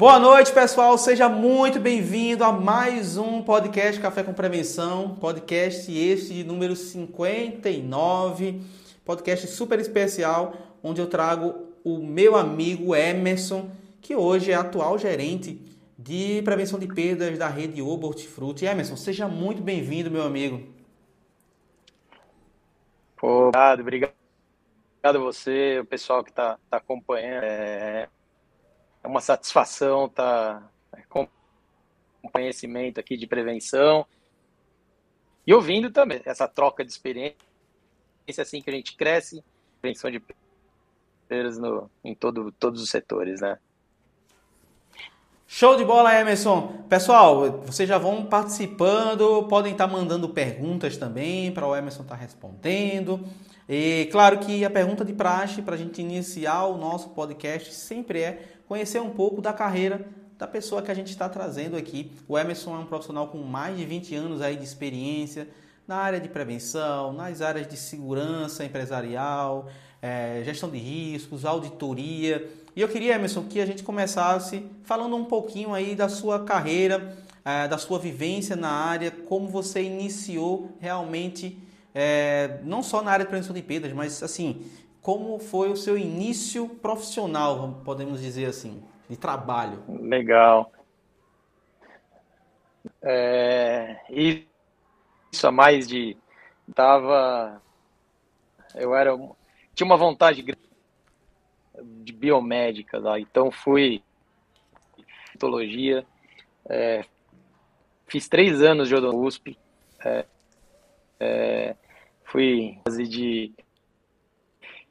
Boa noite, pessoal. Seja muito bem-vindo a mais um podcast Café com Prevenção. Podcast este de número 59. Podcast super especial, onde eu trago o meu amigo Emerson, que hoje é atual gerente de prevenção de perdas da rede Obo Hortifruti. Emerson, seja muito bem-vindo, meu amigo. Obrigado, obrigado a você, o pessoal que está tá acompanhando. É, é uma satisfação estar tá, com conhecimento aqui de prevenção e ouvindo também essa troca de experiência, assim que a gente cresce, prevenção de perdas no, em todo, todos os setores, né? Show de bola, Emerson. Pessoal, vocês já vão participando, podem estar mandando perguntas também para o Emerson estar respondendo. E claro que a pergunta de praxe para a gente iniciar o nosso podcast sempre é conhecer um pouco da carreira da pessoa que a gente está trazendo aqui. O Emerson é um profissional com mais de 20 anos aí de experiência na área de prevenção, nas áreas de segurança empresarial, é, gestão de riscos, auditoria. E eu queria, Emerson, que a gente começasse falando um pouquinho aí da sua carreira, é, da sua vivência na área, como você iniciou realmente, é, não só na área de prevenção de perdas, mas assim, como foi o seu início profissional, podemos dizer assim, de trabalho? Legal. É, isso há mais de tava eu era tinha uma vontade de biomédica lá, então fui patologia, é, fiz três anos de odonto USP, é, é, fui de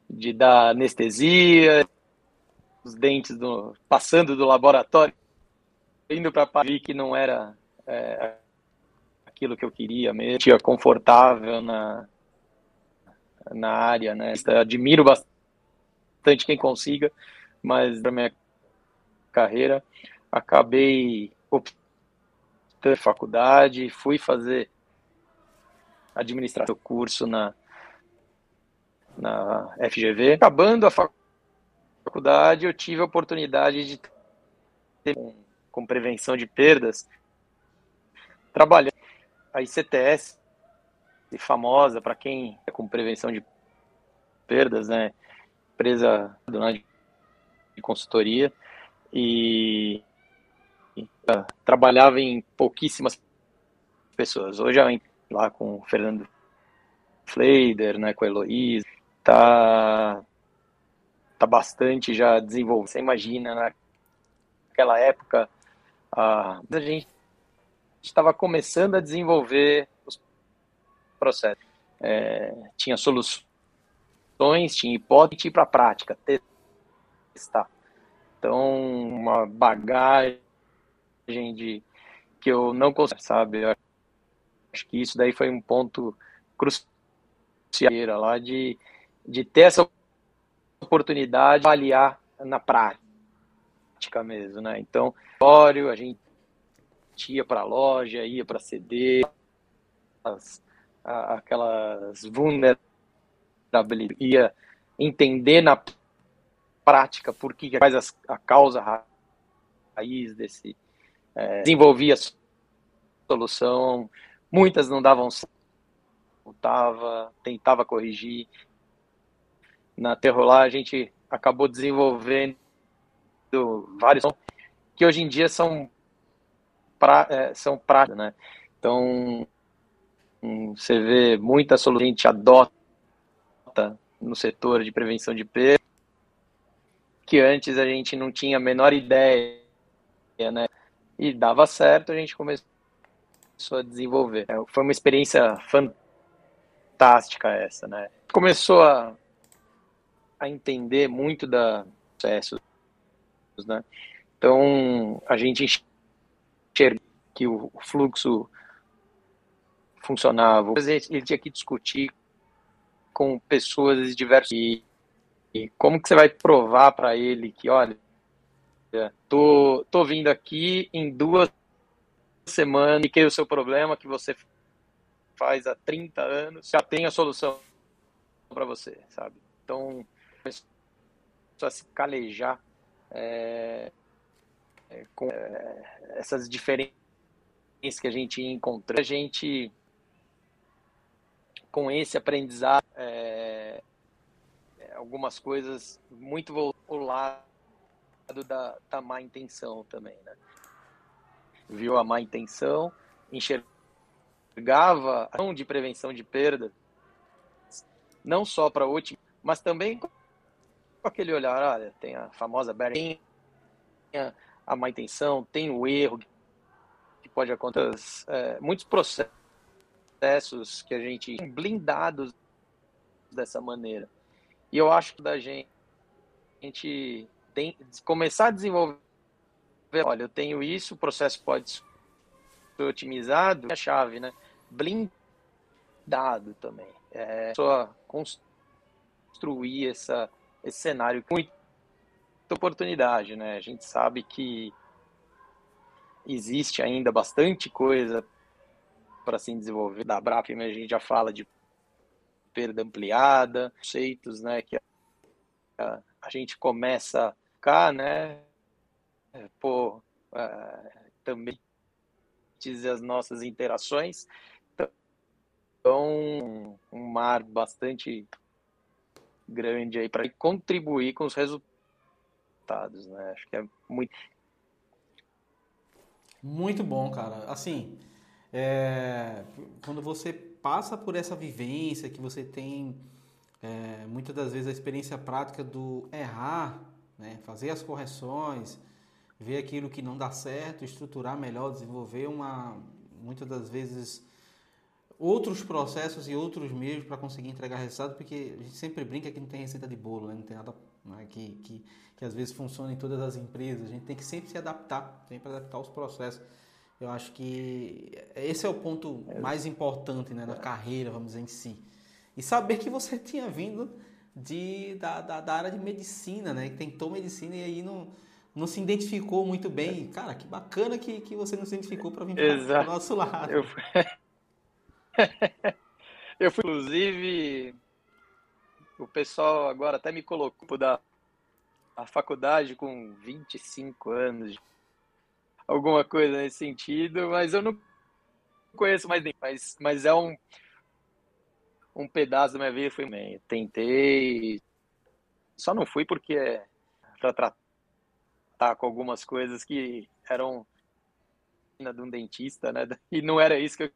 de dar anestesia, os dentes do, passando do laboratório, indo para vi que não era é, aquilo que eu queria mesmo, tinha confortável na, na área, né? Admiro bastante quem consiga, mas para minha carreira acabei optando faculdade, fui fazer administração curso na na FGV. Acabando a faculdade, eu tive a oportunidade de ter com, com prevenção de perdas, trabalhando a ICTS, famosa para quem é com prevenção de perdas, né? Empresa de consultoria e, e uh, trabalhava em pouquíssimas pessoas. Hoje lá com o Fernando Fleider, né, com a Heloísa, tá, tá bastante já desenvolvido. Você imagina, naquela época, a, a gente estava começando a desenvolver os processos. É, tinha soluções, tinha hipótese para a prática, testar. Então, uma bagagem de que eu não consigo, sabe? Eu acho que isso daí foi um ponto crucial lá de de ter essa oportunidade de avaliar na prática mesmo, né? Então, a gente ia para a loja, ia para CD, as, aquelas vulnerabilidades, ia entender na prática por que faz a causa raiz desse é, desenvolvia a solução, muitas não davam certo, tentava corrigir, na Terrolar a gente acabou desenvolvendo vários que hoje em dia são pra, é, são práticos, né? Então hum, você vê muita solução que a gente adota no setor de prevenção de perda que antes a gente não tinha a menor ideia, né? E dava certo, a gente começou a desenvolver. É, foi uma experiência fantástica essa, né? Começou a a entender muito da processos, né? Então, a gente enxerga que o fluxo funcionava. Ele tinha que discutir com pessoas de diversos e, e como que você vai provar para ele que, olha, tô, tô vindo aqui em duas semanas e que o seu problema que você faz há 30 anos já tem a solução para você, sabe? Então, começou a se calejar é, com é, essas diferenças que a gente encontra, a gente com esse aprendizado é, algumas coisas muito o lado da, da má intenção também, né? Viu a má intenção, enxergava a ação de prevenção de perda, não só para o mas também com aquele olhar, olha, tem a famosa tem a má intenção, tem o erro que pode acontecer, é, muitos processos que a gente blindados dessa maneira. E eu acho que da gente, a gente tem começar a desenvolver, olha, eu tenho isso, o processo pode ser otimizado, é a chave, né? Blindado também. É só construir essa, esse cenário com muita oportunidade, né? A gente sabe que existe ainda bastante coisa para se desenvolver. Da BRAP a gente já fala de perda ampliada, conceitos, né, que a, a gente começa ficar, né, é, por uh, também as nossas interações. Então, um mar bastante grande aí para contribuir com os resultados, né? Acho que é muito muito bom, cara. Assim, é, quando você passa por essa vivência, que você tem é, muitas das vezes a experiência prática do errar, né? fazer as correções, ver aquilo que não dá certo, estruturar melhor, desenvolver uma, muitas das vezes outros processos e outros meios para conseguir entregar resultado, porque a gente sempre brinca que não tem receita de bolo, né? não tem nada né? que, que, que às vezes funciona em todas as empresas. A gente tem que sempre se adaptar, sempre adaptar os processos. Eu acho que esse é o ponto é. mais importante né, na carreira, vamos dizer, em si. E saber que você tinha vindo de, da, da, da área de medicina, né? Que tentou medicina e aí não, não se identificou muito bem. Cara, que bacana que, que você não se identificou para vir para o nosso lado. Eu. eu fui, inclusive, o pessoal agora até me colocou da a faculdade com 25 anos alguma coisa nesse sentido, mas eu não conheço mais nem, mas, mas é um um pedaço da minha vida foi tentei só não fui porque é para tratar com algumas coisas que eram de um dentista, né? E não era isso que eu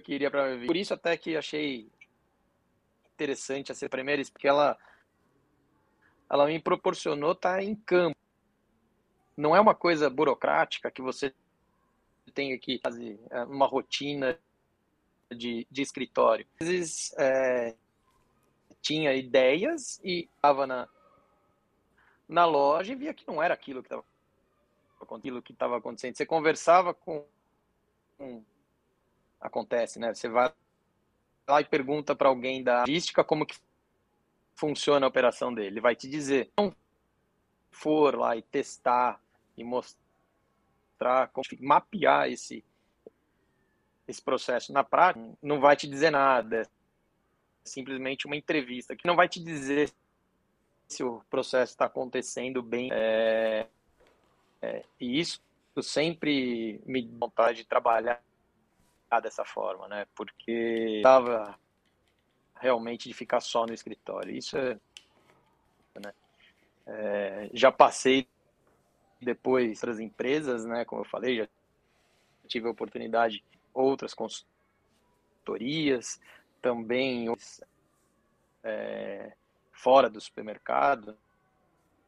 queria para minha vida. Por isso até que achei interessante essa primeira, porque ela ela me proporcionou estar em campo não é uma coisa burocrática que você tem aqui fazer é, uma rotina de, de escritório. Às vezes é, tinha ideias e estava na, na loja e via que não era que aquilo que estava acontecendo. Você conversava com, com, acontece, né? Você vai lá e pergunta para alguém da logística como que funciona a operação dele. Ele vai te dizer. Não for lá e testar e mostrar, como, mapear esse, esse processo na prática, não vai te dizer nada. É simplesmente uma entrevista que não vai te dizer se o processo está acontecendo bem. É, é, e isso sempre me vontade de trabalhar dessa forma, né? Porque estava realmente de ficar só no escritório. Isso é, né? é já passei depois outras empresas, né? Como eu falei, já tive a oportunidade outras consultorias, também é, fora do supermercado,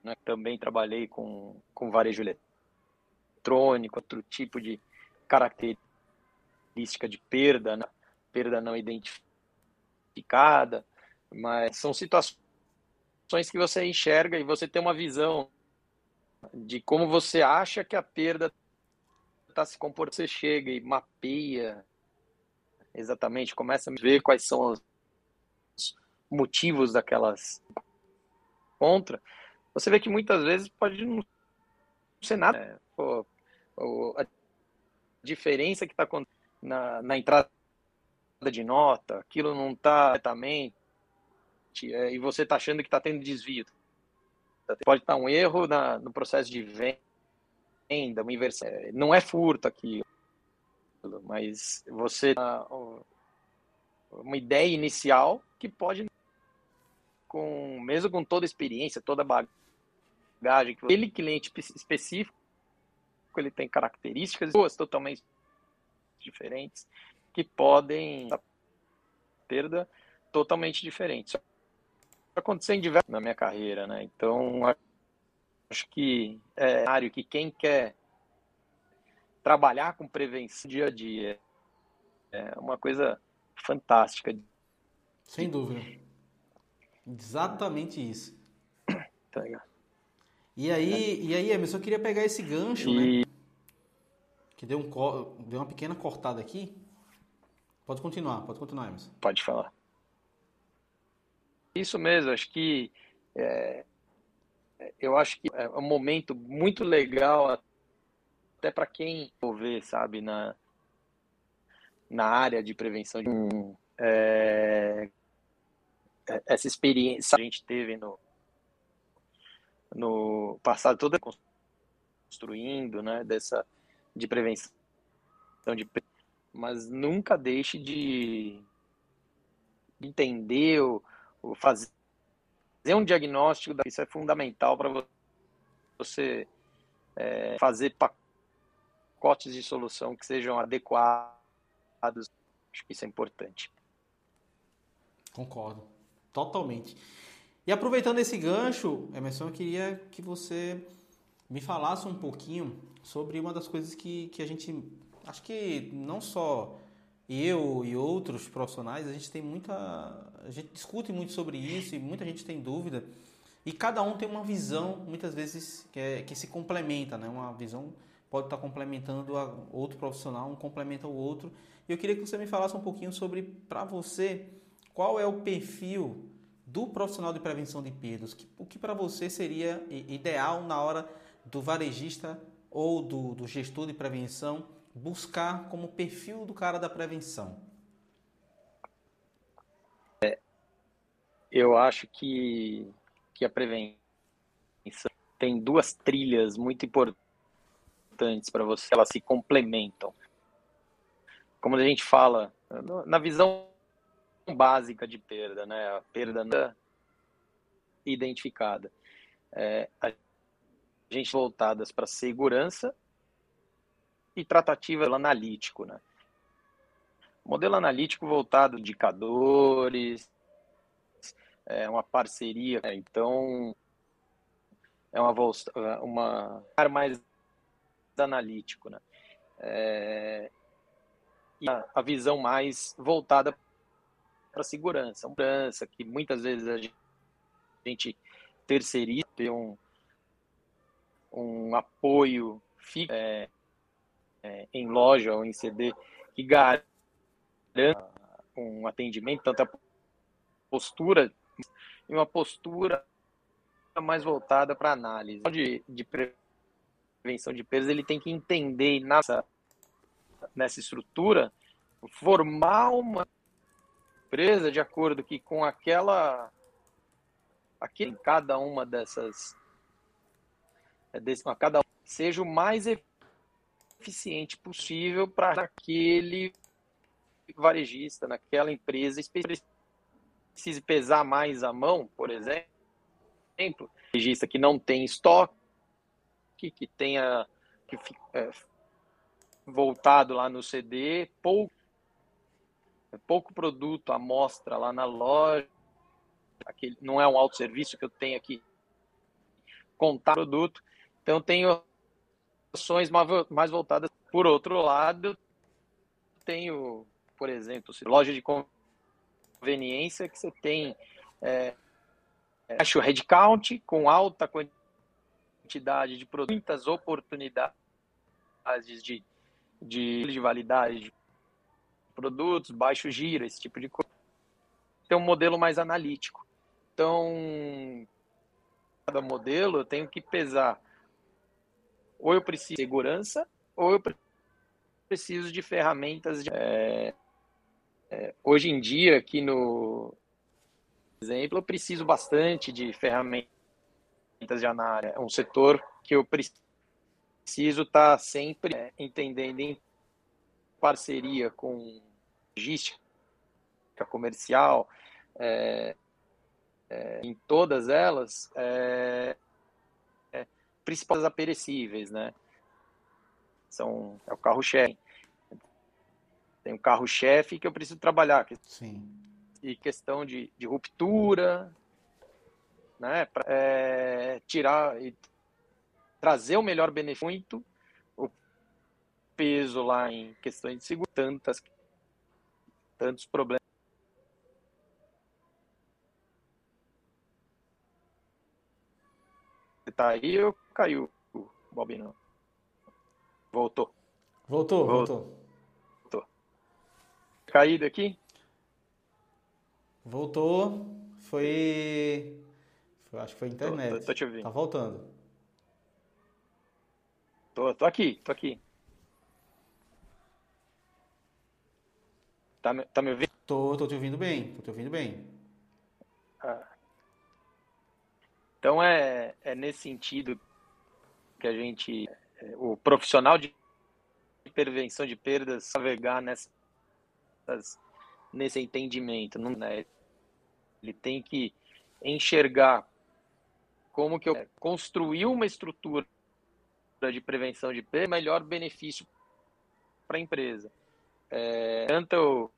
né? Também trabalhei com, com varejo eletrônico, outro tipo de característica de perda, né? perda não identificada, mas são situações que você enxerga e você tem uma visão de como você acha que a perda está se comportando. Você chega e mapeia exatamente, começa a ver quais são os motivos daquelas contra. Você vê que muitas vezes pode não ser nada. É, pô, a diferença que está na, na entrada de nota, aquilo não está diretamente, é, e você está achando que está tendo desvio. Pode estar um erro na, no processo de venda, uma inversão. É, não é furto aqui, mas você uma ideia inicial que pode com mesmo com toda a experiência, toda a bagagem que aquele cliente específico ele tem características boas totalmente diferentes que podem perda totalmente diferente. Isso aconteceu em diversos na minha carreira, né? Então acho que é área que quem quer trabalhar com prevenção dia a dia é uma coisa fantástica. Sem dúvida. Exatamente isso. Tá legal. E aí, e aí, Emerson, eu queria pegar esse gancho, e... né? Que deu, um, deu uma pequena cortada aqui. Pode continuar, pode continuar, Emerson. Pode falar. Isso mesmo, acho que é, eu acho que é um momento muito legal até para quem ver, sabe, na, na área de prevenção de é, essa experiência que a gente teve no, no passado toda construindo, né, dessa de prevenção de mas nunca deixe de entender ou, fazer um diagnóstico isso é fundamental para você é, fazer pacotes de solução que sejam adequados. Acho que isso é importante. Concordo. Totalmente. E aproveitando esse gancho, Emerson, eu queria que você me falasse um pouquinho sobre uma das coisas que, que a gente. Acho que não só eu e outros profissionais, a gente tem muita. A gente discute muito sobre isso e muita gente tem dúvida. E cada um tem uma visão, muitas vezes, que, é, que se complementa, né? Uma visão pode estar complementando a outro profissional, um complementa o outro. E eu queria que você me falasse um pouquinho sobre, para você, qual é o perfil do profissional de prevenção de perdas, o que para você seria ideal na hora do varejista ou do, do gestor de prevenção buscar como perfil do cara da prevenção? É, eu acho que, que a prevenção tem duas trilhas muito importantes para você, elas se complementam. Como a gente fala, na visão básica de perda, né? A perda identificada. É, a gente voltadas para segurança e tratativa analítico, né? Modelo analítico voltado indicadores, é uma parceria, né? então é uma uma mais analítico, né? É, e a, a visão mais voltada para segurança. Segurança que muitas vezes a gente terceiriza, ter um, um apoio é, é, em loja ou em CD que garanta um atendimento, tanto a postura e uma postura mais voltada para análise. De, de prevenção de perdas, ele tem que entender nessa, nessa estrutura, formar uma empresa de acordo que com aquela aquele cada uma dessas a cada seja o mais eficiente possível para aquele varejista, naquela empresa precise pesar mais a mão, por exemplo, varejista que não tem estoque, que tenha que, é, voltado lá no CD, pouco é pouco produto à mostra lá na loja, aquele, não é um autosserviço que eu tenho aqui contar produto, então tenho ações mais voltadas. Por outro lado, tenho, por exemplo, loja de conveniência que você tem é, baixo headcount com alta quantidade de produtos, muitas oportunidades de, de, de validade produtos, baixo giro, esse tipo de coisa. Tem um modelo mais analítico. Então, cada modelo eu tenho que pesar ou eu preciso de segurança ou eu preciso de ferramentas de, é, é, hoje em dia aqui no exemplo eu preciso bastante de ferramentas de análise. É um setor que eu preciso estar tá sempre é, entendendo em parceria com logística comercial, é, é, em todas elas, é, principais aperecíveis, né? São, é o carro-chefe. Tem o carro-chefe que eu preciso trabalhar. Sim. E questão de, de ruptura, né? Pra, é, tirar e trazer o melhor benefício, o peso lá em questões de segurança, tantas, tantos problemas. Tá aí ou caiu o Bobinão? Voltou. Voltou, voltou. Voltou. Caído aqui? Voltou. Foi. Acho que foi internet. Tô, tô te ouvindo. Tá voltando. Tô, tô aqui, tô aqui. Tá, tá me ouvindo? Tô, tô te ouvindo bem, tô te ouvindo bem. Ah. Então é, é nesse sentido que a gente, é, o profissional de prevenção de perdas, navegar nessas, nesse entendimento, não, né? Ele tem que enxergar como que eu construir uma estrutura de prevenção de perda, melhor benefício para a empresa. É, tanto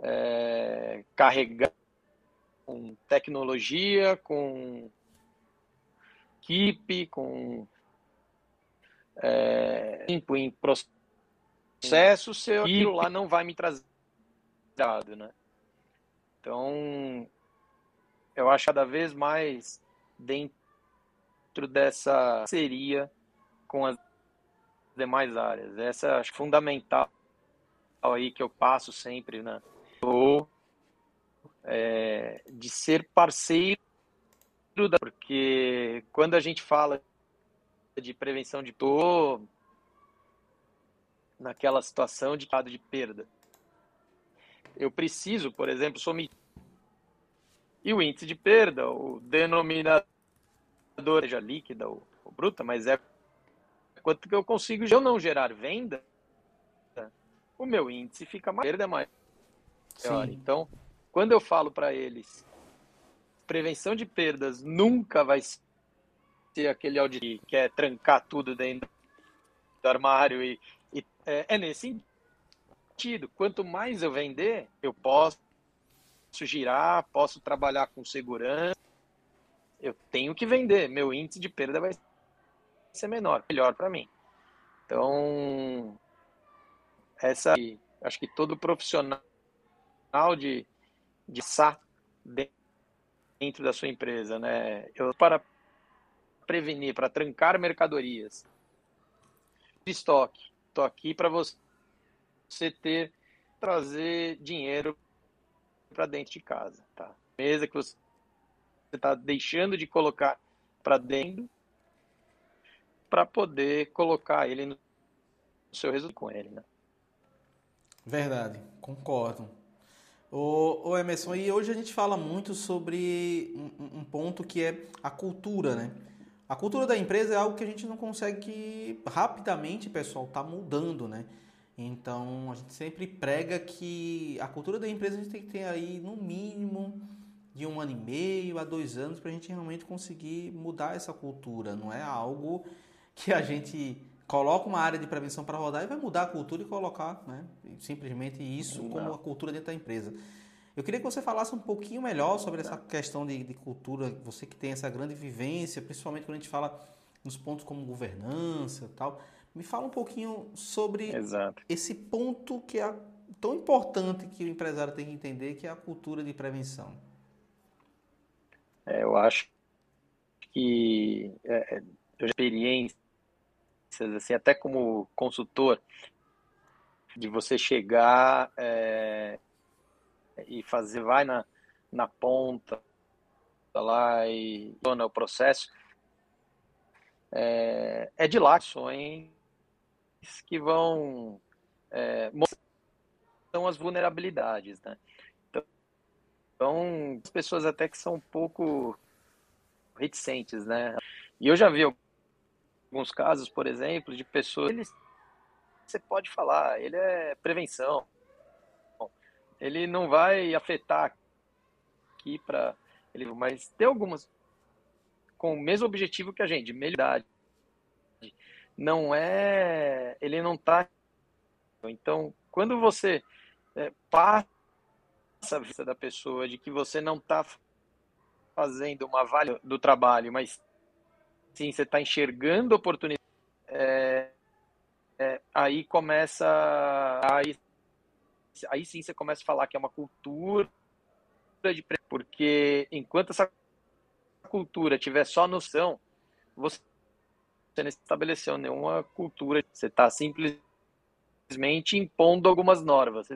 é, carregar com tecnologia, com equipe, com é, tempo em processo, seu aquilo lá não vai me trazer dado, né? Então, eu acho cada vez mais dentro dentro dessa seria com as demais áreas. Essa acho fundamental aí que eu passo sempre, né? Ou é, de ser parceiro da, porque quando a gente fala de prevenção de tô naquela situação de de perda. Eu preciso, por exemplo, somir e o índice de perda, o denominador seja líquida ou, ou, bruta, mas é quanto que eu consigo eu não gerar venda, o meu índice fica mais perda é maior. Sim. Então, quando eu falo para eles, prevenção de perdas nunca vai ser aquele audit que é trancar tudo dentro do armário e, e é, é nesse sentido. Quanto mais eu vender, eu posso girar, posso trabalhar com segurança, eu tenho que vender, meu índice de perda vai ser menor, melhor para mim. Então, essa acho que todo profissional de de SA dentro da sua empresa, né? Eu para prevenir, para trancar mercadorias estoque. Estou aqui para você ter trazer dinheiro para dentro de casa, tá? Mesa que você você está deixando de colocar para dentro para poder colocar ele no seu resultado com ele, né? Verdade, concordo. O, o Emerson, e hoje a gente fala muito sobre um, um, ponto que é a cultura, né? A cultura da empresa é algo que a gente não consegue rapidamente, pessoal, tá mudando, né? Então a gente sempre prega que a cultura da empresa a gente tem que ter aí no mínimo de um ano e meio a dois anos para a gente realmente conseguir mudar essa cultura. Não é algo que a gente coloca uma área de prevenção para rodar e vai mudar a cultura e colocar né, simplesmente isso Não. como a cultura dentro da empresa. Eu queria que você falasse um pouquinho melhor sobre essa questão de, de cultura, você que tem essa grande vivência, principalmente quando a gente fala nos pontos como governança e tal. Me fala um pouquinho sobre Exato. esse ponto que é tão importante que o empresário tem que entender, que é a cultura de prevenção. É, eu acho que é, é experiências, assim, até como consultor, de você chegar é, e fazer, vai na, na ponta lá e torna o processo, é, é de lá ações que vão é, mostrar as vulnerabilidades, né? Então, as pessoas até que são um pouco reticentes, né? E eu já vi alguns casos, por exemplo, de pessoas. Ele, você pode falar, ele é prevenção. Ele não vai afetar aqui para mas tem algumas com o mesmo objetivo que a gente, melhorar. Não é, ele não está. Então, quando você é, passa a vista da pessoa de que você não está fazendo uma valha do trabalho, mas sim você está enxergando oportunidade, é, é, aí começa, aí, aí sim você começa a falar que é uma cultura de porque enquanto essa cultura tiver só noção, você não estabeleceu nenhuma cultura, você está simplesmente impondo algumas normas,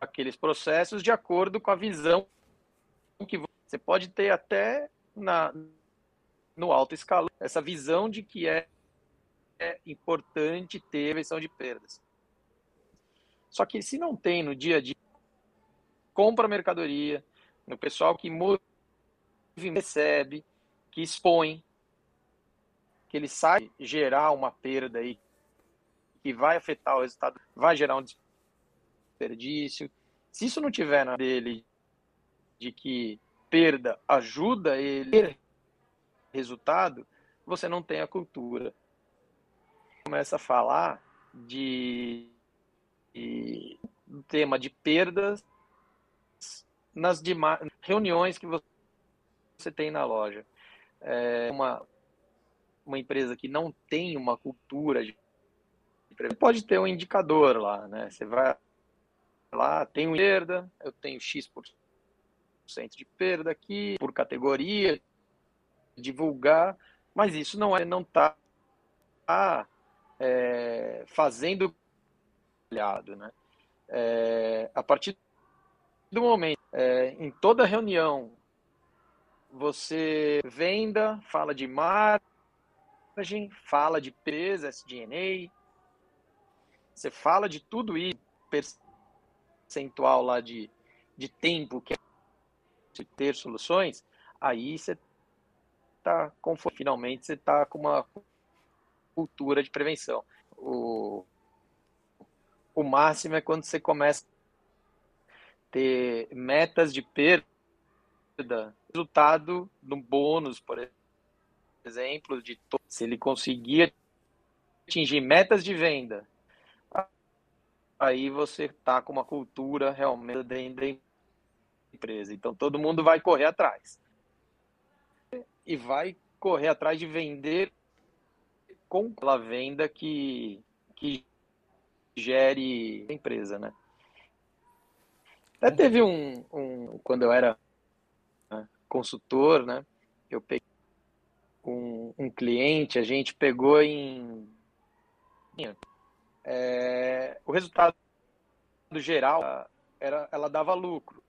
aqueles processos de acordo com a visão que você pode ter até na, no alto escalão essa visão de que é, é importante ter prevenção de perdas. Só que se não tem no dia a dia, compra mercadoria, no pessoal que recebe, que expõe, que ele sabe gerar uma perda aí, que vai afetar o resultado, vai gerar um desperdício. Se isso não tiver na dele de que perda ajuda ele resultado, você não tem a cultura. Começa a falar de, de tema de perdas nas demais reuniões que você tem na loja. É uma, uma empresa que não tem uma cultura de pode ter um indicador lá, né? Você vai lá, tem perda, eu tenho X% de perda aqui por categoria, divulgar, mas isso não é não está é, fazendo né? É, a partir do momento, é, em toda reunião, você venda, fala de margem, fala de peso, SDNA, você fala de tudo isso, percentual lá de, de tempo que é ter soluções, aí você está finalmente você está com uma cultura de prevenção. O, o máximo é quando você começa ter metas de perda, resultado no bônus, por exemplo, de se ele conseguir atingir metas de venda, aí você está com uma cultura realmente dentro da empresa. Então todo mundo vai correr atrás. E vai correr atrás de vender com a venda que, que gere a empresa, né? Até teve um, um quando eu era né, consultor, né? Eu peguei um, um cliente, a gente pegou em é, o resultado geral era, ela dava lucro,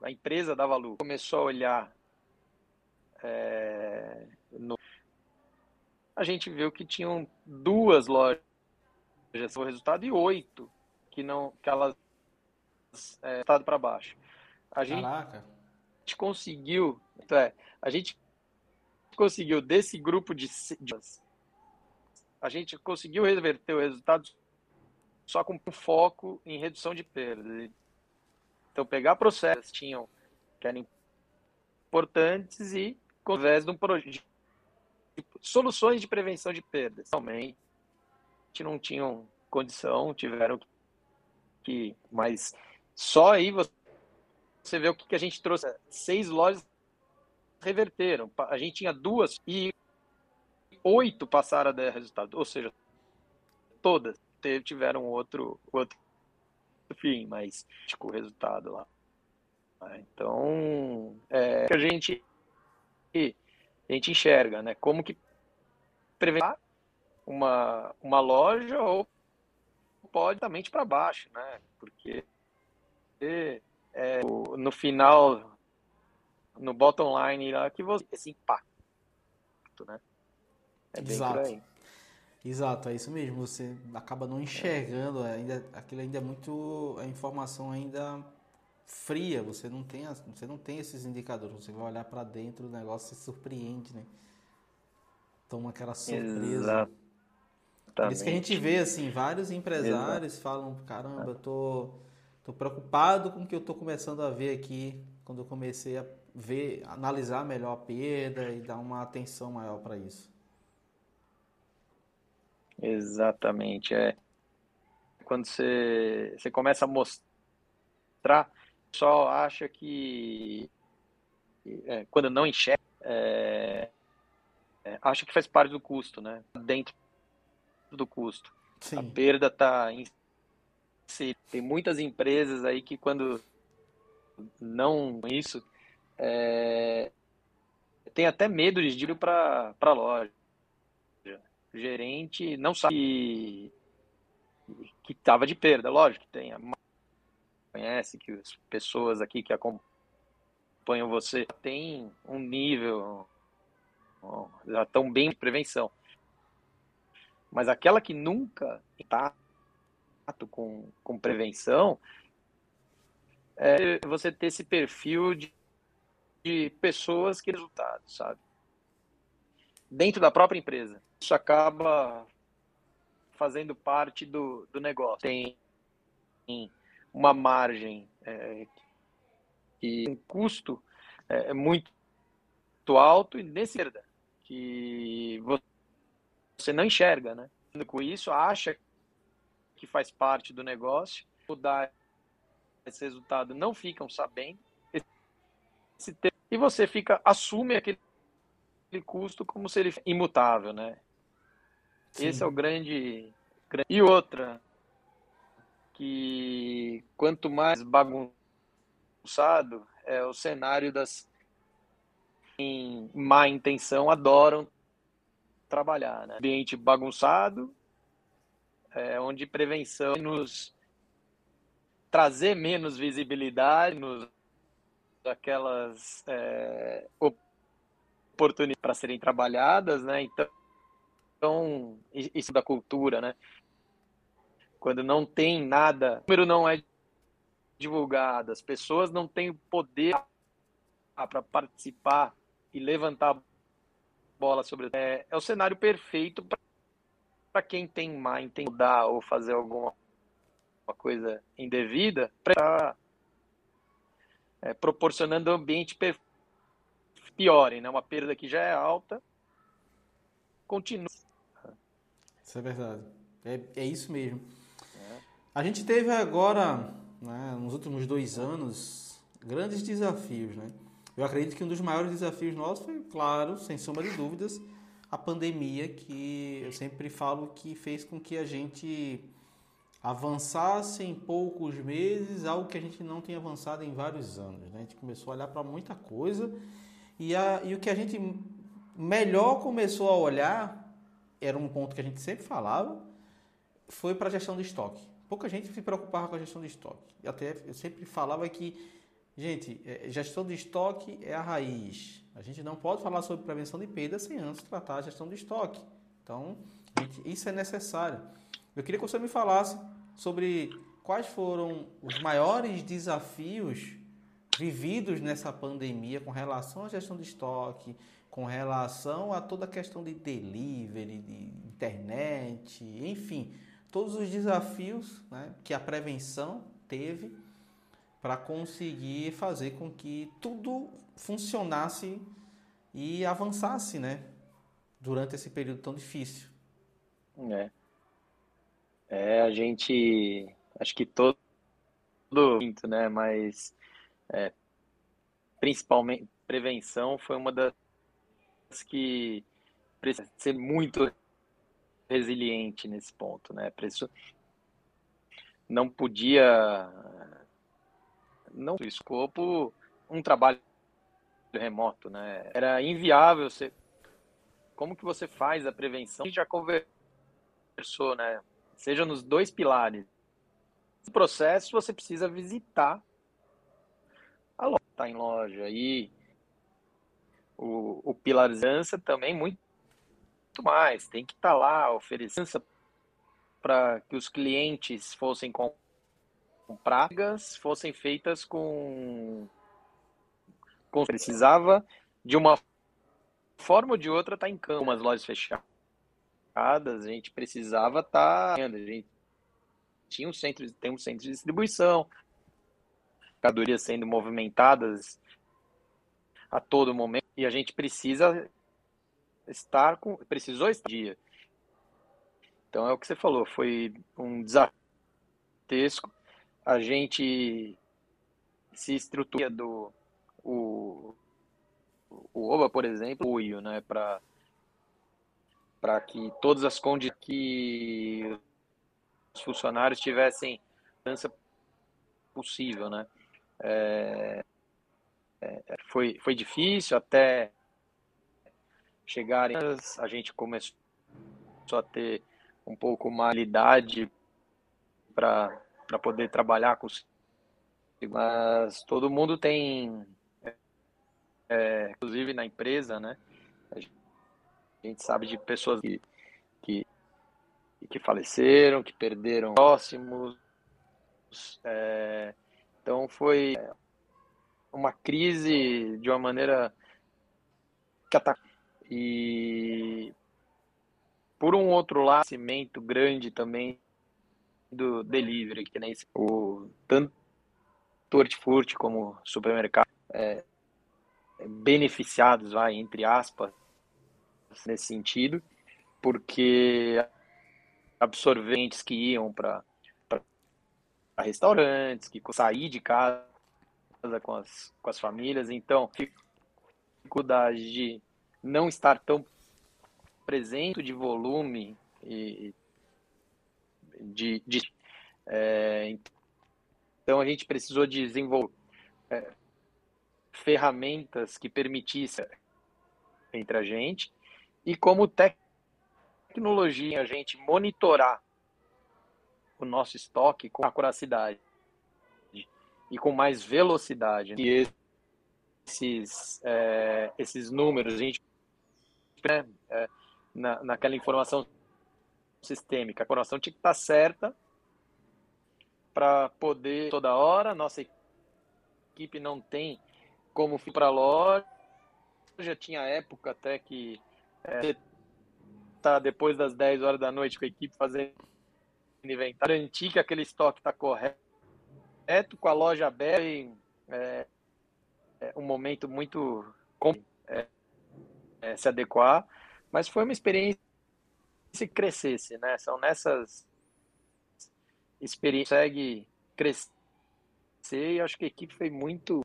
a empresa dava lucro. Começou a olhar é, no, a gente viu que tinham duas lojas o resultado e oito que não que elas é, estado para baixo. A gente, Caraca. conseguiu, então é, a gente conseguiu desse grupo de, de a gente conseguiu reverter o resultado só com foco em redução de perdas. Então pegar processos tinham que eram importantes e vez de um projeto soluções de prevenção de perdas. Realmente não tinham condição, tiveram que mas só aí você vê o que, a gente trouxe. Seis lojas reverteram. A gente tinha duas e oito passaram a dar resultado. Ou seja, todas tiveram outro, outro fim, mas tipo, o resultado lá. Então, é a gente a gente enxerga, né? Como que prevenir uma, uma loja ou pode também para baixo, né? Porque é, no final, no bottom line lá, que você esse impacto, né? É Exato. Exato, é isso mesmo. Você acaba não enxergando, ainda, aquilo ainda é muito. A informação ainda fria, você não tem, você não tem esses indicadores. Você vai olhar para dentro, o negócio se surpreende, né? toma aquela surpresa. Exatamente. Por isso que a gente vê, assim, vários empresários Exato. falam, caramba, eu tô, tô preocupado com o que eu tô começando a ver aqui, quando eu comecei a ver, analisar melhor a perda e dar uma atenção maior para isso. Exatamente, é. Quando você, você começa a mostrar, só acha que é, quando não enxerga, é, é, acha que faz parte do custo, né? Dentro do custo. Sim. A perda está em si. Tem muitas empresas aí que quando não isso é, tem até medo de ir para a loja. O gerente não sabe que estava de perda, lógico que tem. Conhece que as pessoas aqui que acompanham você tem um nível já estão bem de prevenção. Mas aquela que nunca está com, com prevenção, é você ter esse perfil de, de pessoas que resultados, sabe? Dentro da própria empresa. Isso acaba fazendo parte do, do negócio. Tem uma margem é, e um custo é, muito alto e nesse que você não enxerga, né? Com isso, acha que faz parte do negócio, mudar esse resultado não ficam sabendo e você fica assume aquele custo como se ele fosse imutável, né? Sim. Esse é o grande, grande e outra que quanto mais bagunçado é o cenário das em má intenção adoram trabalhar, né? Ambiente bagunçado, é, onde prevenção nos trazer menos visibilidade nos aquelas é, oportunidades para serem trabalhadas, né? Então, então, isso da cultura, né? Quando não tem nada, o número não é divulgado, as pessoas não têm o poder para participar e levantar a bola sobre é, é o cenário perfeito para quem tem má intenção mudar ou fazer alguma coisa indevida para é, proporcionando ambiente pior, né? Uma perda que já é alta continua. Isso é verdade. É, é isso mesmo. A gente teve agora, né, nos últimos dois anos, grandes desafios, né? Eu acredito que um dos maiores desafios nossos foi, claro, sem sombra de dúvidas, a pandemia, que eu sempre falo que fez com que a gente avançasse em poucos meses algo que a gente não tem avançado em vários anos. Né? A gente começou a olhar para muita coisa e, a, e o que a gente melhor começou a olhar, era um ponto que a gente sempre falava, foi para a gestão de estoque. Pouca gente se preocupava com a gestão de estoque. E até eu sempre falava que Gente, é, gestão de estoque é a raiz. A gente não pode falar sobre prevenção de perda sem antes tratar a gestão de estoque. Então, gente, isso é necessário. Eu queria que você me falasse sobre quais foram os maiores desafios vividos nessa pandemia com relação à gestão de estoque, com relação a toda a questão de delivery, de internet, enfim, todos os desafios né, que a prevenção teve para conseguir fazer com que tudo funcionasse e avançasse, né? Durante esse período tão difícil. É. É, a gente. Acho que todo. Muito, né? Mas. É, principalmente, prevenção foi uma das que precisa ser muito resiliente nesse ponto, né? Preciso, não podia não no escopo um trabalho remoto, né? Era inviável você como que você faz a prevenção? A gente já conversou, né? Seja nos dois pilares. No processo você precisa visitar a loja, tá em loja e o, o pilarzança também muito mais, tem que estar tá lá oferecendo para que os clientes fossem com pragas fossem feitas com, com precisava de uma forma ou de outra está em campo. Umas lojas fechadas, a gente precisava estar. Tá... A gente tinha um centro, tem um centro de distribuição, mercadorias sendo movimentadas a todo momento e a gente precisa estar com, precisou estar dia. Então é o que você falou, foi um desafio. A gente se estrutura do o, o OBA, por exemplo, o né, para para que todas as condições que os funcionários tivessem dança possível, né? É, é, foi, foi difícil até chegarem. A gente começou a ter um pouco mais idade para poder trabalhar com mas todo mundo tem é, inclusive na empresa né a gente sabe de pessoas que, que, que faleceram que perderam próximos é, então foi uma crise de uma maneira que atacou. E por um outro lado, cimento grande também do delivery, que nem o tanto hortifruti como supermercado é, beneficiados, vai, entre aspas, nesse sentido, porque absorventes que iam para restaurantes, que sair de casa com as, com as famílias, então dificuldade de não estar tão presente de volume e de, de é, então a gente precisou desenvolver é, ferramentas que permitissem entre a gente e como tecnologia a gente monitorar o nosso estoque com acuracidade e com mais velocidade. E esses, é, esses números, a gente, né, na, naquela informação sistêmica, a informação tinha que estar certa para poder toda hora. Nossa equipe não tem como ir para a loja. Já tinha época até que é, tá depois das 10 horas da noite com a equipe fazendo inventário, garantir que aquele estoque está correto com a loja aberta e é, é um momento muito é, é, se adequar, mas foi uma experiência que crescesse, né? São nessas experiências que consegue crescer e acho que a equipe foi muito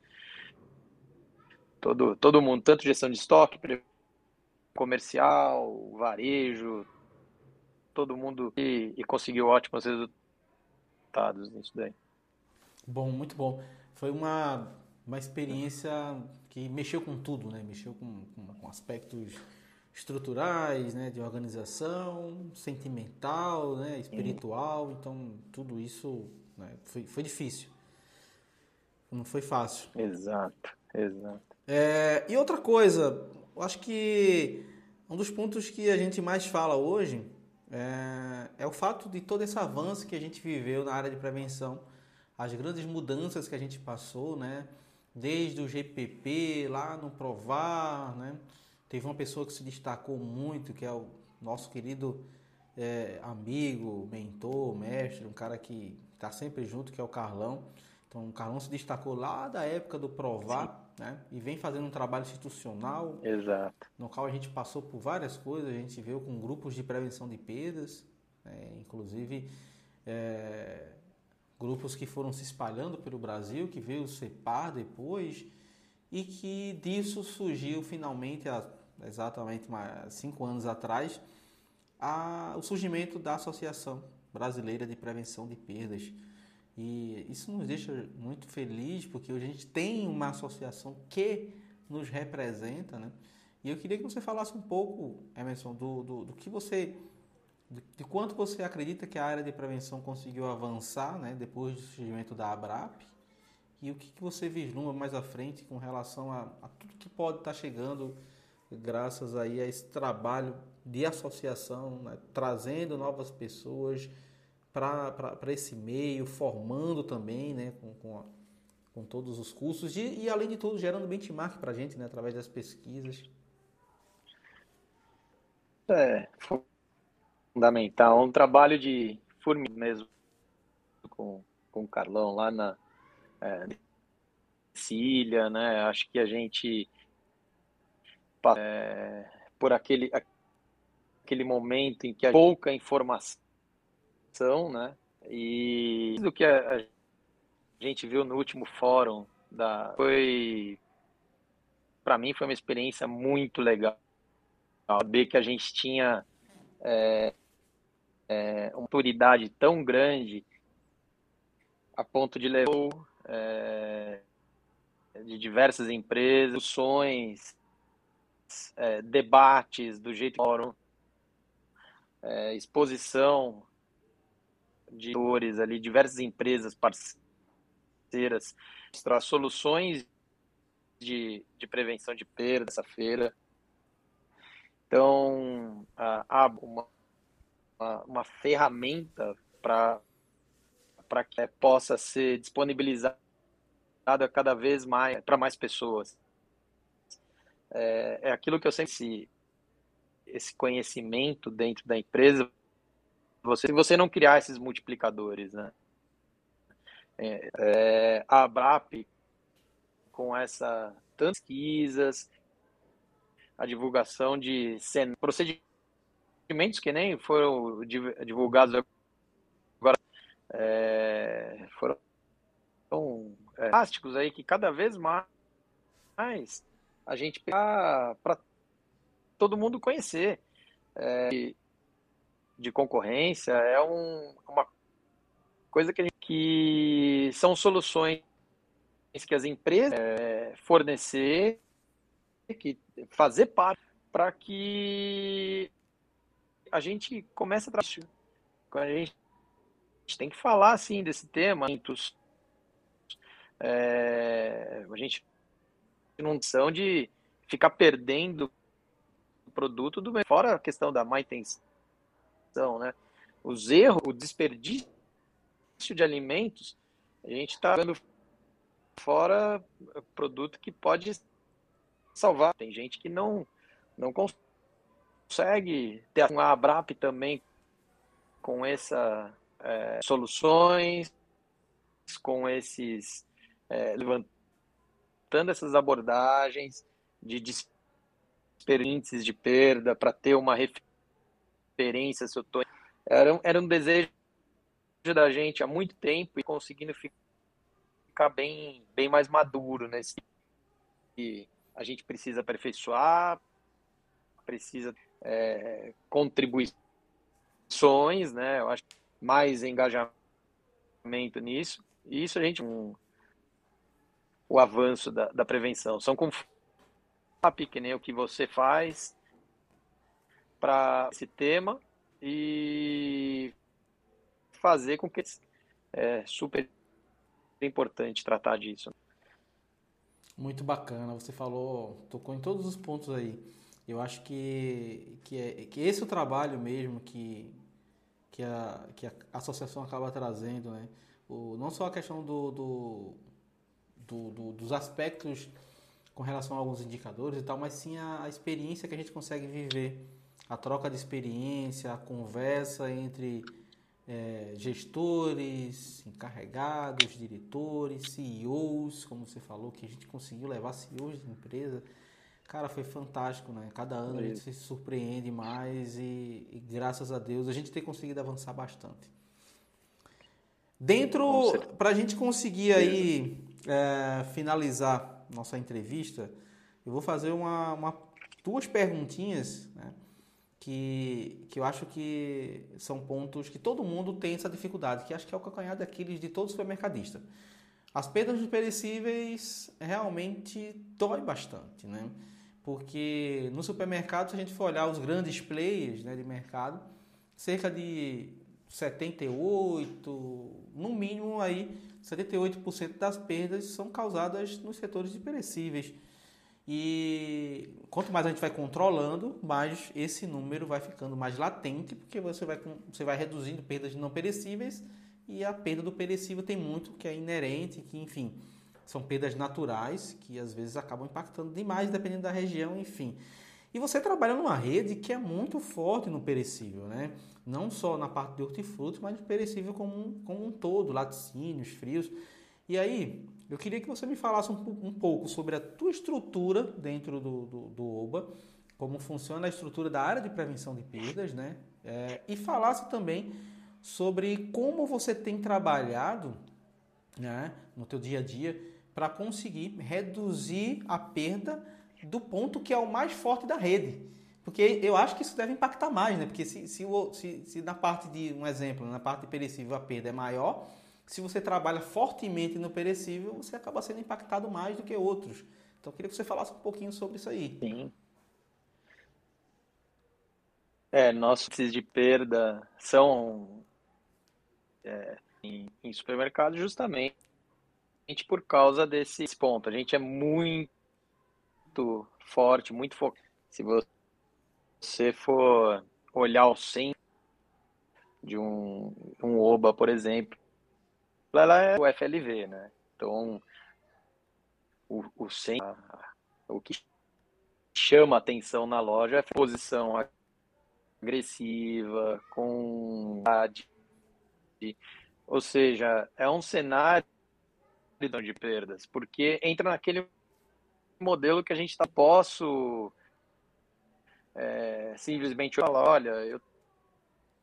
todo todo mundo, tanto gestão de estoque, comercial, varejo, todo mundo e, e conseguiu ótimos resultados nisso daí. Bom, muito bom. Foi uma, uma experiência que mexeu com tudo, né? Mexeu com, com, com aspectos estruturais, né? De organização, sentimental, né? Espiritual. Então, tudo isso né? foi, foi difícil. Não foi fácil. Exato, exato. É, e outra coisa, eu acho que um dos pontos que a gente mais fala hoje é, é o fato de todo esse avanço que a gente viveu na área de prevenção as grandes mudanças que a gente passou, né? Desde o GPP lá no Provar, né? Teve uma pessoa que se destacou muito, que é o nosso querido é, amigo, mentor, mestre, um cara que está sempre junto, que é o Carlão. Então, o Carlão se destacou lá da época do Provar, Sim. né? E vem fazendo um trabalho institucional. Exato. No qual a gente passou por várias coisas, a gente veio com grupos de prevenção de perdas, né? inclusive é, grupos que foram se espalhando pelo Brasil, que veio o CEPAR depois, e que disso surgiu finalmente, há exatamente cinco anos atrás, a, o surgimento da Associação Brasileira de Prevenção de Perdas. E isso nos deixa muito felizes, porque hoje a gente tem uma associação que nos representa, né? E eu queria que você falasse um pouco, Emerson, do, do, do que você de quanto você acredita que a área de prevenção conseguiu avançar né, depois do surgimento da ABRAP e o que, que você vislumbra mais à frente com relação a, a tudo que pode estar chegando graças aí a esse trabalho de associação, né, trazendo novas pessoas para esse meio, formando também né, com, com, a, com todos os cursos e, e, além de tudo, gerando benchmark para a gente né, através das pesquisas. é fundamental. Um trabalho de formiga mesmo com, com o Carlão lá na é, Cília, né? Acho que a gente é, por aquele aquele momento em que há pouca informação, né? E do que a, a gente viu no último fórum da foi para mim foi uma experiência muito legal saber que a gente tinha é, é, uma autoridade tão grande a ponto de levar é, de diversas empresas, discussões, é, debates do jeito que foram, é, exposição de atores ali, diversas empresas parceiras, mostrar soluções de, de prevenção de perda dessa feira. Então, há uma, uma, uma ferramenta para que possa ser disponibilizada cada vez mais para mais pessoas. É, é, aquilo que eu sempre esse, esse conhecimento dentro da empresa. Você, se você não criar esses multiplicadores, né? É, é, a Abrap com essa tantas pesquisas, a divulgação de procedimentos que nem foram divulgados agora é, foram é, plásticos aí que cada vez mais a gente para todo mundo conhecer é, de, de, concorrência. É um, uma coisa que, gente, que são soluções que as empresas é, fornecer que fazer parte para que a gente comece a trabalhar a gente tem que falar assim desse tema. É, a gente não são de ficar perdendo o produto do fora a questão da má intenção, né? Os erros, o desperdício de alimentos, a gente está dando fora produto que pode salvar. Tem gente que não não consegue ter um Abrap também com essa é, soluções, com esses é, levantando essas abordagens de índices de perda para ter uma referência se eu tô era, era um desejo da gente há muito tempo e conseguindo ficar bem bem mais maduro nesse a gente precisa aperfeiçoar precisa é, contribuições né eu acho mais engajamento nisso. E isso a gente um, o avanço da, da prevenção. São com que nem o que você faz para esse tema e fazer com que é super importante tratar disso. Muito bacana, você falou, tocou em todos os pontos aí. Eu acho que, que, é, que esse é o trabalho mesmo que, que a, que a associação acaba trazendo, né? O, não só a questão do, do, do, do, dos aspectos com relação a alguns indicadores e tal, mas sim a, a experiência que a gente consegue viver, a troca de experiência, a conversa entre é, gestores, encarregados, diretores, CEOs, como você falou, que a gente conseguiu levar CEOs de empresa Cara, foi fantástico, né? Cada ano a gente se surpreende mais e, e graças a Deus a gente tem conseguido avançar bastante. Dentro, para a gente conseguir aí é, finalizar nossa entrevista, eu vou fazer uma, uma duas perguntinhas, né? Que, que eu acho que são pontos que todo mundo tem essa dificuldade, que acho que é o calcanhar daqueles de todo supermercadista. As perdas de perecíveis realmente dói bastante, né? porque no supermercado, se a gente for olhar os grandes players né, de mercado, cerca de 78, no mínimo aí 78% das perdas são causadas nos setores de perecíveis. E quanto mais a gente vai controlando, mais esse número vai ficando mais latente, porque você vai, você vai reduzindo perdas não perecíveis e a perda do perecível tem muito que é inerente, que enfim, são perdas naturais que às vezes acabam impactando demais, dependendo da região, enfim. E você trabalha numa rede que é muito forte no perecível, né? Não só na parte de hortifrutos, mas no perecível como um, como um todo, laticínios, frios. E aí, eu queria que você me falasse um, um pouco sobre a tua estrutura dentro do, do, do, OBA, como funciona a estrutura da área de prevenção de perdas, né? É, e falasse também sobre como você tem trabalhado né, no teu dia a dia para conseguir reduzir a perda do ponto que é o mais forte da rede. Porque eu acho que isso deve impactar mais, né? Porque se, se, se, se na parte de, um exemplo, na parte perecível a perda é maior, se você trabalha fortemente no perecível, você acaba sendo impactado mais do que outros. Então eu queria que você falasse um pouquinho sobre isso aí. Sim. É, nossos de perda são é, em, em supermercado justamente por causa desse ponto. A gente é muito forte, muito focado. Se você for olhar o centro de um, um OBA, por exemplo, ela é o FLV, né? Então, o, o centro, o que chama atenção na loja é a posição agressiva, com ou seja, é um cenário de perdas, porque entra naquele modelo que a gente está posso é, simplesmente falar, olha, eu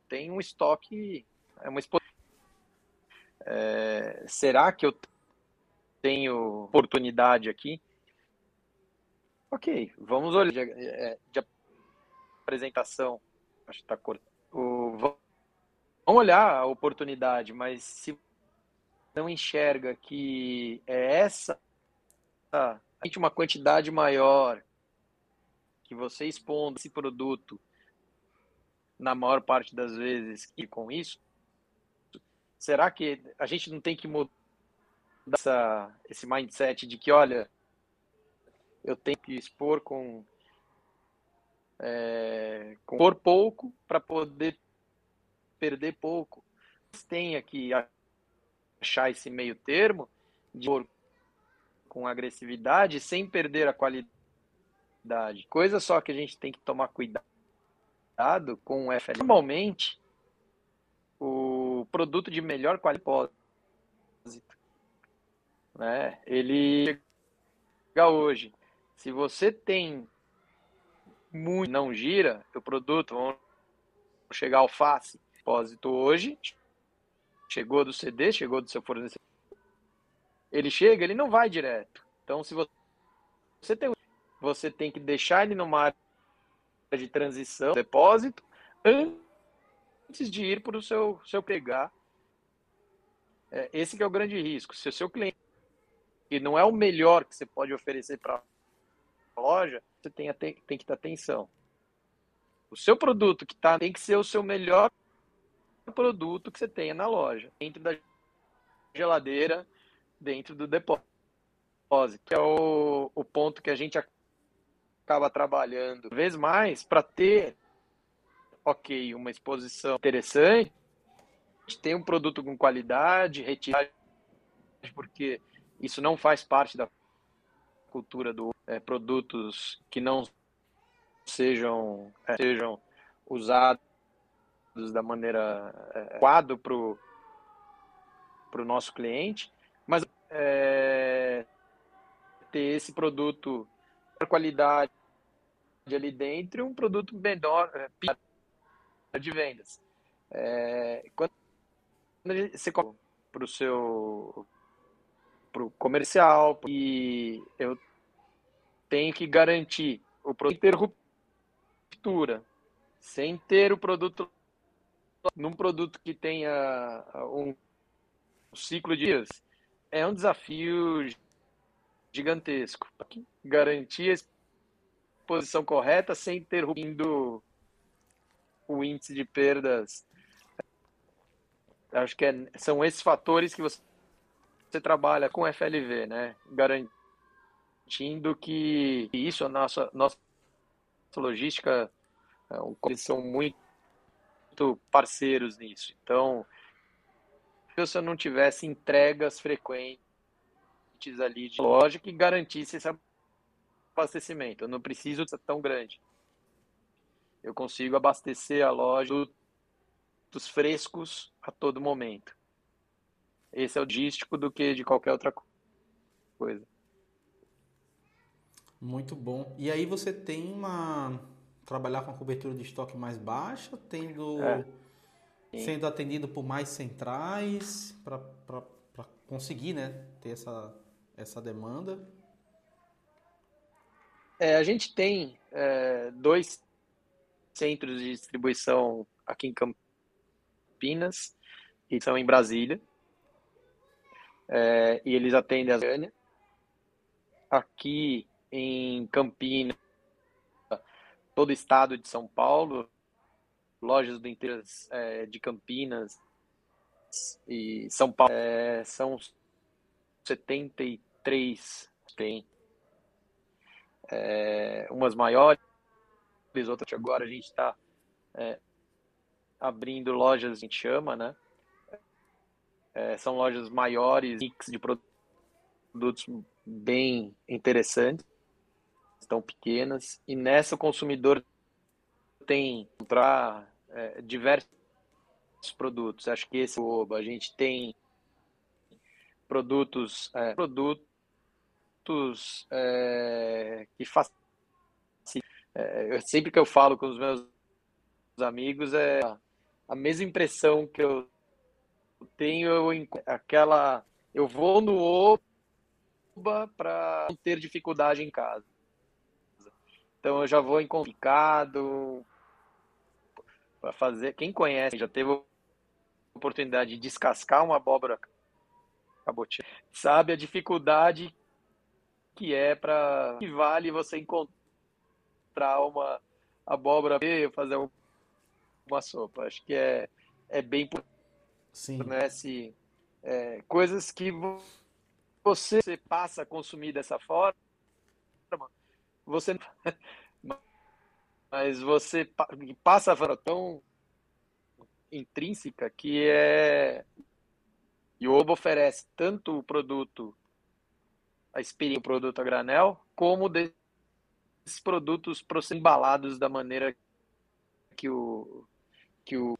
tenho um estoque, é uma é, será que eu tenho oportunidade aqui? Ok, vamos olhar de, é, de apresentação. Acho que está cortado. Vamos olhar a oportunidade, mas se não enxerga que é essa uma quantidade maior que você expondo esse produto na maior parte das vezes e com isso, será que a gente não tem que mudar essa, esse mindset de que, olha, eu tenho que expor com, é, com por pouco para poder perder pouco. Tem que achar esse meio termo de com agressividade sem perder a qualidade. Coisa só que a gente tem que tomar cuidado com o FL. Normalmente, o produto de melhor qualidade, né, ele chega hoje. Se você tem muito não gira, o produto, vamos chegar alface, depósito hoje, chegou do CD, chegou do seu fornecedor, ele chega, ele não vai direto. Então, se você tem, você tem que deixar ele numa área de transição, depósito, antes de ir para o seu, seu pegar. É, esse é o grande risco. Se o seu cliente e não é o melhor que você pode oferecer para a loja, você tem, tem que ter atenção. O seu produto que tá tem que ser o seu melhor produto que você tenha na loja, dentro da geladeira, dentro do depósito, que é o, o ponto que a gente acaba trabalhando vez mais para ter, ok, uma exposição interessante, ter um produto com qualidade, retirar, porque isso não faz parte da cultura do é, produtos que não sejam é, sejam usados da maneira é, adequada para o nosso cliente mas é, ter esse produto de qualidade ali dentro um produto menor é, de vendas. É, quando você para o seu pro comercial e eu tenho que garantir o produto interruptura sem ter o produto num produto que tenha um ciclo de dias é um desafio gigantesco. Garantir a posição correta sem interrompindo o índice de perdas. Acho que é, são esses fatores que você, você trabalha com FLV, né? Garantindo que isso, a nossa, nossa logística, é eles são muito parceiros nisso. Então, se eu não tivesse entregas frequentes ali de loja que garantisse esse abastecimento. Eu não preciso ser tão grande. Eu consigo abastecer a loja dos frescos a todo momento. Esse é o logístico do que de qualquer outra coisa. Muito bom. E aí você tem uma trabalhar com a cobertura de estoque mais baixa, tendo é. sendo atendido por mais centrais para conseguir, né, ter essa essa demanda. É, a gente tem é, dois centros de distribuição aqui em Campinas e são em Brasília. É, e eles atendem a. Aqui em Campinas, todo o estado de São Paulo, lojas do interior é, de Campinas e São Paulo é, são 73 tem é, umas maiores, outras agora a gente está é, abrindo lojas, a gente chama, né? É, são lojas maiores, mix de produtos bem interessantes tão pequenas, e nessa o consumidor tem encontrar é, diversos produtos. Acho que esse é o A gente tem produtos, é, produtos é, que fazem. É, sempre que eu falo com os meus amigos, é a mesma impressão que eu tenho, eu, aquela. Eu vou no Oba para não ter dificuldade em casa. Então eu já vou em complicado para fazer. Quem conhece, já teve oportunidade de descascar uma abóbora cabotinha, sabe a dificuldade que é para que vale você encontrar uma abóbora e fazer uma sopa. Acho que é, é bem Sim. Né, se, é, coisas que você, passa a consumir dessa forma você mas você passa a forma tão intrínseca que é e o Obo oferece tanto o produto a experiência do produto a granel como desses produtos embalados da maneira que o que o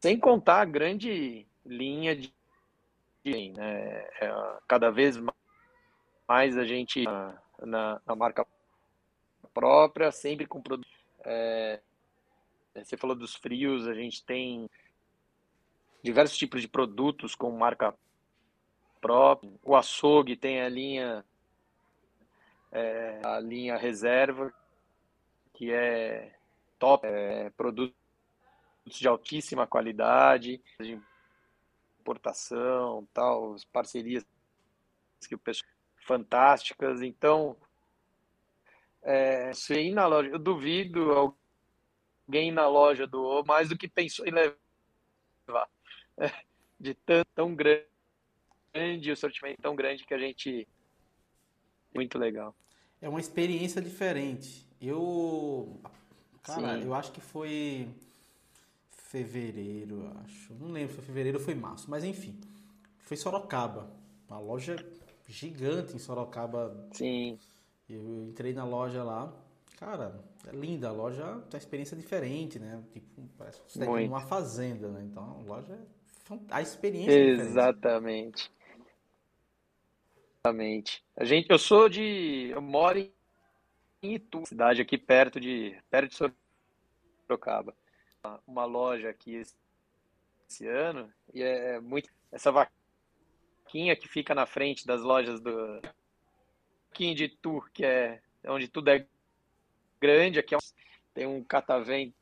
sem contar a grande linha de né? É, cada vez mais a gente na, na marca própria, sempre com produto. É, você falou dos frios, a gente tem diversos tipos de produtos com marca própria. O açougue tem a linha é, a linha reserva, que é top, é, produtos de altíssima qualidade, de importação, tal, parcerias que o pessoal fantásticas. Então, é, você ir na loja, eu duvido alguém na loja do mais do que pensou em levar. É, de tão, tão grande, o sortimento tão grande que a gente. Muito legal. É uma experiência diferente. Eu. Cara, Sim. eu acho que foi fevereiro, acho. Não lembro se foi fevereiro ou foi março, mas enfim. Foi Sorocaba. Uma loja gigante em Sorocaba. Sim. Eu entrei na loja lá. Cara, é linda. A loja tem uma experiência diferente, né? Tipo, parece que você está uma fazenda, né? Então, a loja é a experiência é Exatamente. A gente, eu sou de, eu moro em Itu, cidade aqui perto de, perto de Sorocaba. Uma loja aqui esse ano e é muito essa vaquinha que fica na frente das lojas do vaquinha de tour, que é onde tudo é grande, aqui é um, tem um catavento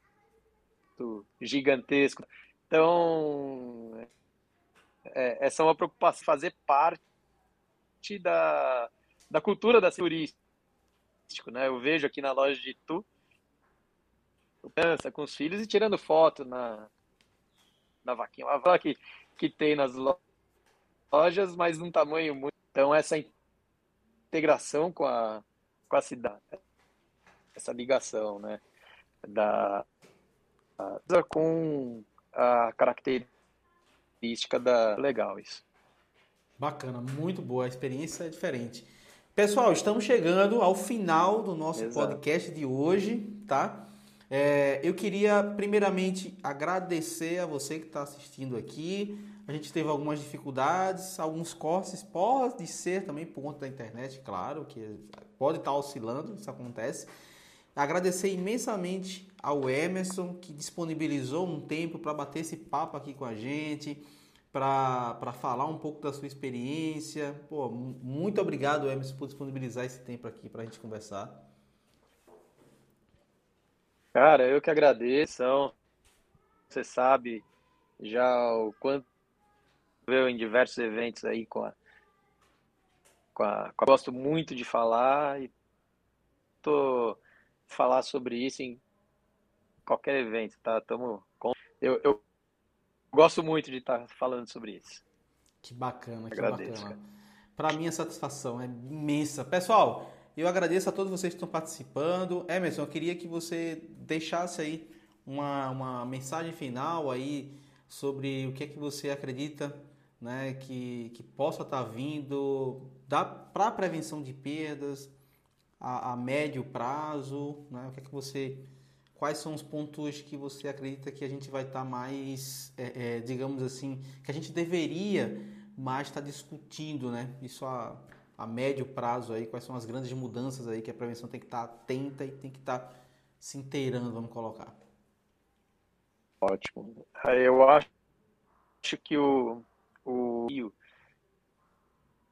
gigantesco. Então, é, essa é uma preocupação, fazer parte da, da cultura da turística. Né? Eu vejo aqui na loja de Tu, criança com os filhos e tirando foto na, na vaquinha. Uma vaca que, que tem nas lojas mas num tamanho muito. Então, essa integração com a, com a cidade, essa ligação, né? Da, com a característica da. Legal isso. Bacana, muito boa. A experiência é diferente. Pessoal, estamos chegando ao final do nosso Exato. podcast de hoje, tá? É, eu queria, primeiramente, agradecer a você que está assistindo aqui. A gente teve algumas dificuldades, alguns cortes, pode ser também por conta da internet, claro, que pode estar tá oscilando, isso acontece. Agradecer imensamente ao Emerson, que disponibilizou um tempo para bater esse papo aqui com a gente, para falar um pouco da sua experiência. Pô, muito obrigado, Emerson, por disponibilizar esse tempo aqui para a gente conversar. Cara, eu que agradeço. Você sabe já o quanto eu em diversos eventos aí com a, com a, com a gosto muito de falar e tô falar sobre isso em qualquer evento, tá? Tamo com eu, eu gosto muito de estar falando sobre isso. Que bacana, que agradeço, bacana. Para mim a satisfação é imensa. Pessoal, eu agradeço a todos vocês que estão participando. Emerson, eu queria que você deixasse aí uma, uma mensagem final aí sobre o que é que você acredita né, que, que possa estar tá vindo para a prevenção de perdas a, a, médio prazo, né? O que é que você, quais são os pontos que você acredita que a gente vai estar tá mais, é, é, digamos assim, que a gente deveria mais estar tá discutindo, né? Isso a a médio prazo aí, quais são as grandes mudanças aí que a prevenção tem que estar atenta e tem que estar se inteirando, vamos colocar. Ótimo. Eu acho que o, o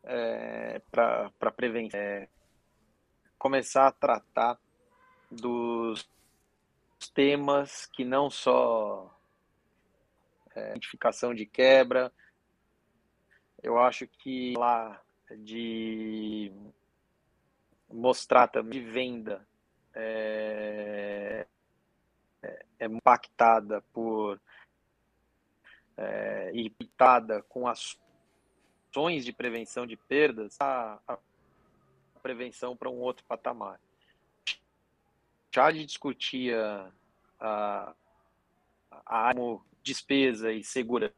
é, para prevenção é começar a tratar dos temas que não só é, identificação de quebra, eu acho que lá de mostrar também de venda é, é, é impactada por é, e pitada com ações de prevenção de perdas, a, a prevenção para um outro patamar. Já de discutir a, a, a despesa e segurança,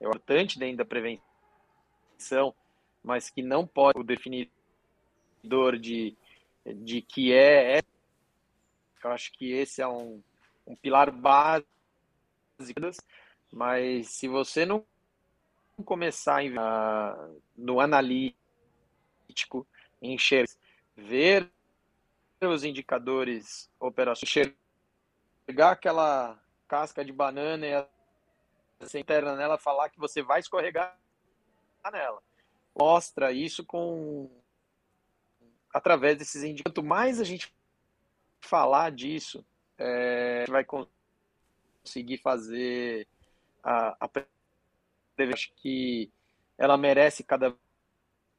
é importante dentro da prevenção mas que não pode o definidor de, de que é, é eu acho que esse é um, um pilar básico, mas se você não começar a, no analítico, enxergar, ver os indicadores operacionais, enxergar aquela casca de banana e a interna nela falar que você vai escorregar nela. Mostra isso com através desses indicadores. Quanto mais a gente falar disso, é, a gente vai conseguir fazer a, a acho que ela merece cada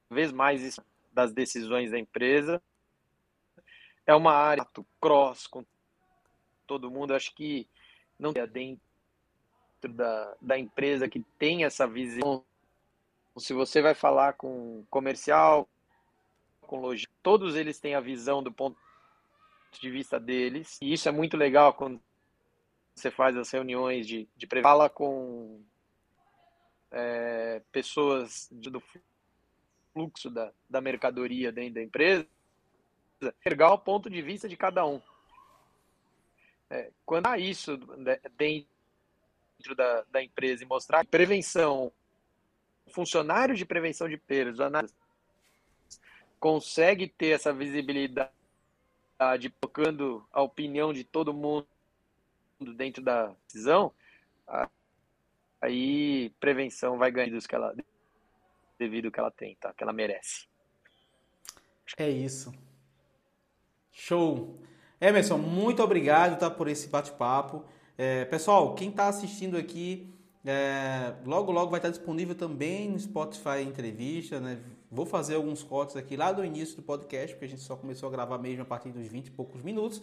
vez mais isso das decisões da empresa. É uma área cross com todo mundo. Acho que não tem dentro da, da empresa que tem essa visão se você vai falar com comercial, com logística, todos eles têm a visão do ponto de vista deles. E isso é muito legal quando você faz as reuniões de, de fala com é, pessoas do fluxo da, da mercadoria dentro da empresa, enxergar o ponto de vista de cada um. É, quando há isso dentro da, da empresa e mostrar prevenção funcionário de prevenção de perdas, consegue ter essa visibilidade, tocando a opinião de todo mundo dentro da decisão, aí prevenção vai ganhar que ela, devido que ela tem, tá? Que ela merece. É isso. Show. Emerson, muito obrigado tá, por esse bate-papo. É, pessoal, quem está assistindo aqui é, logo, logo vai estar disponível também no Spotify entrevista, né? Vou fazer alguns cortes aqui lá do início do podcast, porque a gente só começou a gravar mesmo a partir dos 20 e poucos minutos,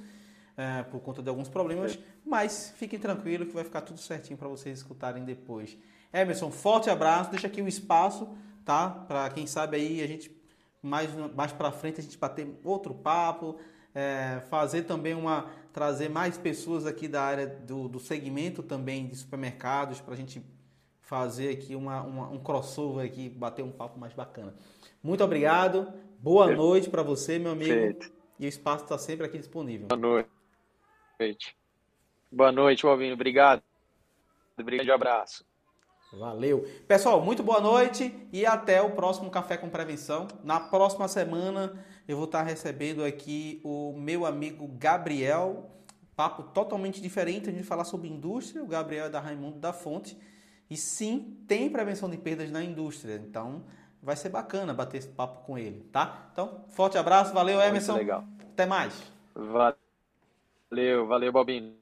é, por conta de alguns problemas. Mas fiquem tranquilos que vai ficar tudo certinho para vocês escutarem depois. Emerson, forte abraço. Deixa aqui o espaço, tá? Para quem sabe aí a gente mais, mais para frente a gente bater outro papo é, fazer também uma trazer mais pessoas aqui da área do, do segmento também de supermercados para a gente fazer aqui uma, uma, um crossover aqui, bater um papo mais bacana. Muito obrigado, boa noite para você, meu amigo. Perfeito. E o espaço está sempre aqui disponível. Boa noite. Boa noite, Balbino. Obrigado. Grande abraço. Valeu. Pessoal, muito boa noite e até o próximo Café com Prevenção. Na próxima semana eu vou estar recebendo aqui o meu amigo Gabriel. Papo totalmente diferente, a gente falar sobre indústria. O Gabriel é da Raimundo da Fonte. E sim, tem prevenção de perdas na indústria. Então, vai ser bacana bater esse papo com ele, tá? Então, forte abraço, valeu Emerson. Muito legal. Até mais. Valeu, valeu, Bobinho.